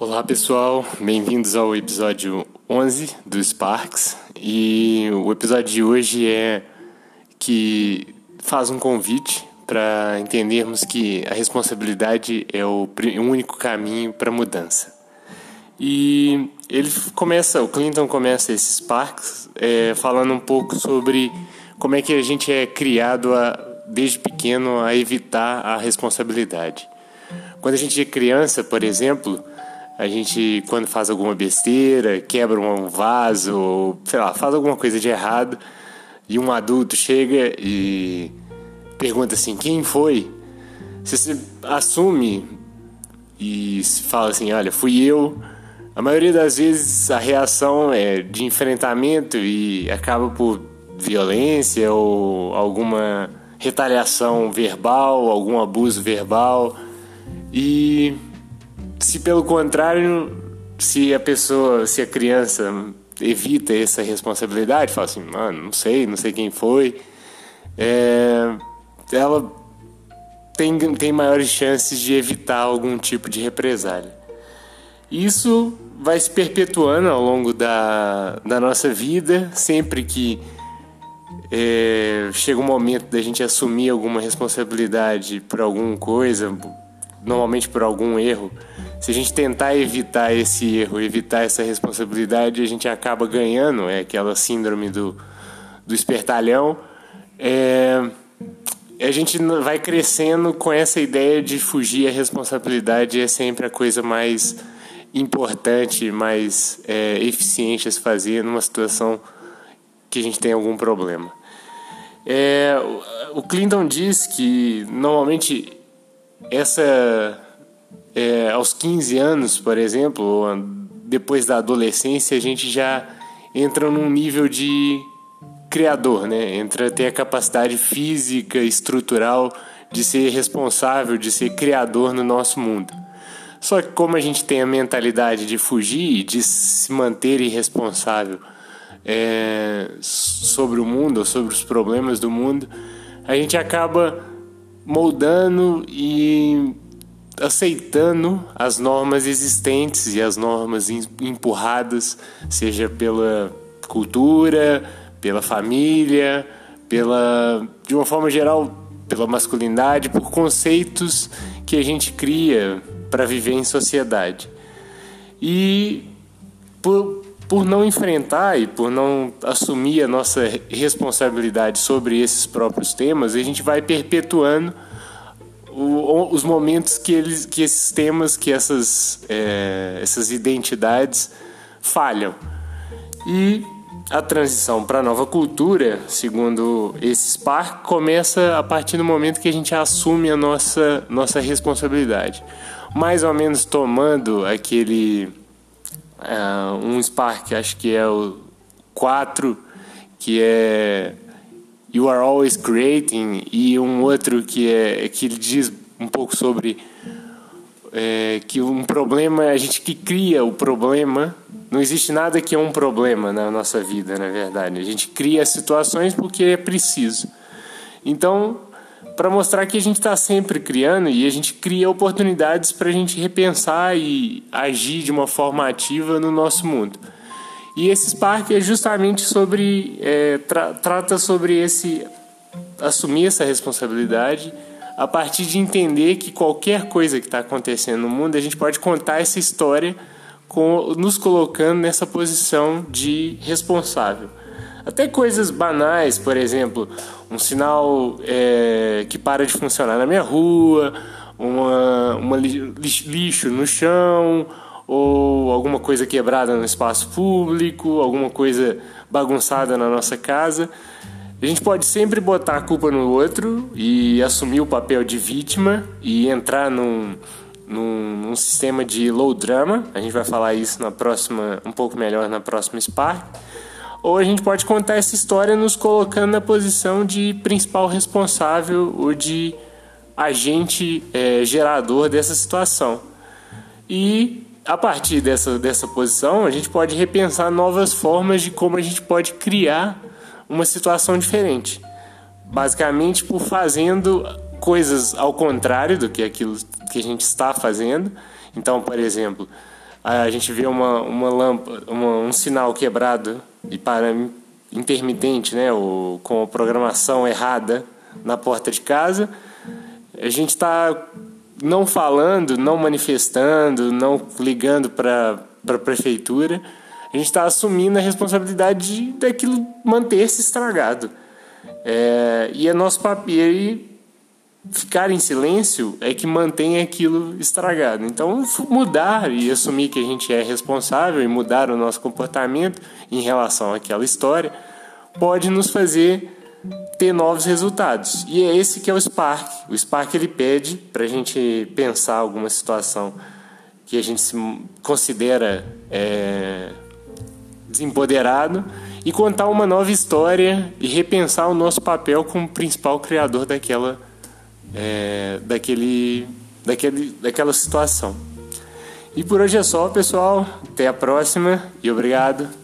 Olá pessoal, bem-vindos ao episódio 11 do Sparks e o episódio de hoje é que faz um convite para entendermos que a responsabilidade é o único caminho para a mudança. E ele começa, o Clinton começa esse Sparks é, falando um pouco sobre como é que a gente é criado a, desde pequeno a evitar a responsabilidade. Quando a gente é criança, por exemplo, a gente, quando faz alguma besteira, quebra um vaso, ou, sei lá, faz alguma coisa de errado, e um adulto chega e pergunta assim: quem foi? Se você assume e fala assim: olha, fui eu. A maioria das vezes a reação é de enfrentamento e acaba por violência ou alguma retaliação verbal, algum abuso verbal. E se pelo contrário, se a pessoa, se a criança evita essa responsabilidade, fala assim, mano, não sei, não sei quem foi, é, ela tem, tem maiores chances de evitar algum tipo de represália. Isso vai se perpetuando ao longo da, da nossa vida, sempre que é, chega um momento da gente assumir alguma responsabilidade por alguma coisa, normalmente por algum erro, se a gente tentar evitar esse erro, evitar essa responsabilidade, a gente acaba ganhando, é aquela síndrome do, do espertalhão. É, a gente vai crescendo com essa ideia de fugir à responsabilidade é sempre a coisa mais importante, mais é, eficiente a se fazer numa situação que a gente tem algum problema. É, o Clinton diz que normalmente essa é, aos 15 anos, por exemplo, depois da adolescência, a gente já entra num nível de criador, né? Entra a ter a capacidade física, estrutural de ser responsável, de ser criador no nosso mundo. Só que como a gente tem a mentalidade de fugir, de se manter irresponsável é, sobre o mundo, sobre os problemas do mundo, a gente acaba moldando e aceitando as normas existentes e as normas empurradas, seja pela cultura, pela família, pela de uma forma geral pela masculinidade, por conceitos que a gente cria para viver em sociedade. E por, por não enfrentar e por não assumir a nossa responsabilidade sobre esses próprios temas, a gente vai perpetuando o, os momentos que, eles, que esses temas, que essas, é, essas identidades falham. E a transição para a nova cultura, segundo esse Spark, começa a partir do momento que a gente assume a nossa, nossa responsabilidade. Mais ou menos tomando aquele. Uh, um Spark, acho que é o 4, que é You Are Always Creating, e um outro que, é, que ele diz um pouco sobre é, que um problema, a gente que cria o problema, não existe nada que é um problema na nossa vida, na verdade. A gente cria situações porque é preciso. Então, para mostrar que a gente está sempre criando e a gente cria oportunidades para a gente repensar e agir de uma forma ativa no nosso mundo. E esse Spark é justamente sobre. É, tra trata sobre esse. assumir essa responsabilidade a partir de entender que qualquer coisa que está acontecendo no mundo, a gente pode contar essa história com, nos colocando nessa posição de responsável. Até coisas banais, por exemplo, um sinal é, que para de funcionar na minha rua, uma, uma lixo no chão, ou alguma coisa quebrada no espaço público, alguma coisa bagunçada na nossa casa. A gente pode sempre botar a culpa no outro e assumir o papel de vítima e entrar num, num, num, sistema de low drama. A gente vai falar isso na próxima, um pouco melhor na próxima Spark. Ou a gente pode contar essa história nos colocando na posição de principal responsável ou de agente é, gerador dessa situação. E a partir dessa, dessa posição, a gente pode repensar novas formas de como a gente pode criar uma situação diferente. Basicamente, por fazendo coisas ao contrário do que aquilo que a gente está fazendo. Então, por exemplo, a gente vê uma, uma lâmpada, uma, um sinal quebrado e para intermitente, né, ou com a programação errada na porta de casa, a gente está não falando, não manifestando, não ligando para a prefeitura, a gente está assumindo a responsabilidade daquilo manter-se estragado. É, e é nosso papel ficar em silêncio é que mantém aquilo estragado. Então, mudar e assumir que a gente é responsável e mudar o nosso comportamento em relação àquela história pode nos fazer ter novos resultados. E é esse que é o Spark. O Spark ele pede para a gente pensar alguma situação que a gente se considera é, desempoderado e contar uma nova história e repensar o nosso papel como principal criador daquela, é, daquele, daquele, daquela situação. E por hoje é só, pessoal. Até a próxima e obrigado.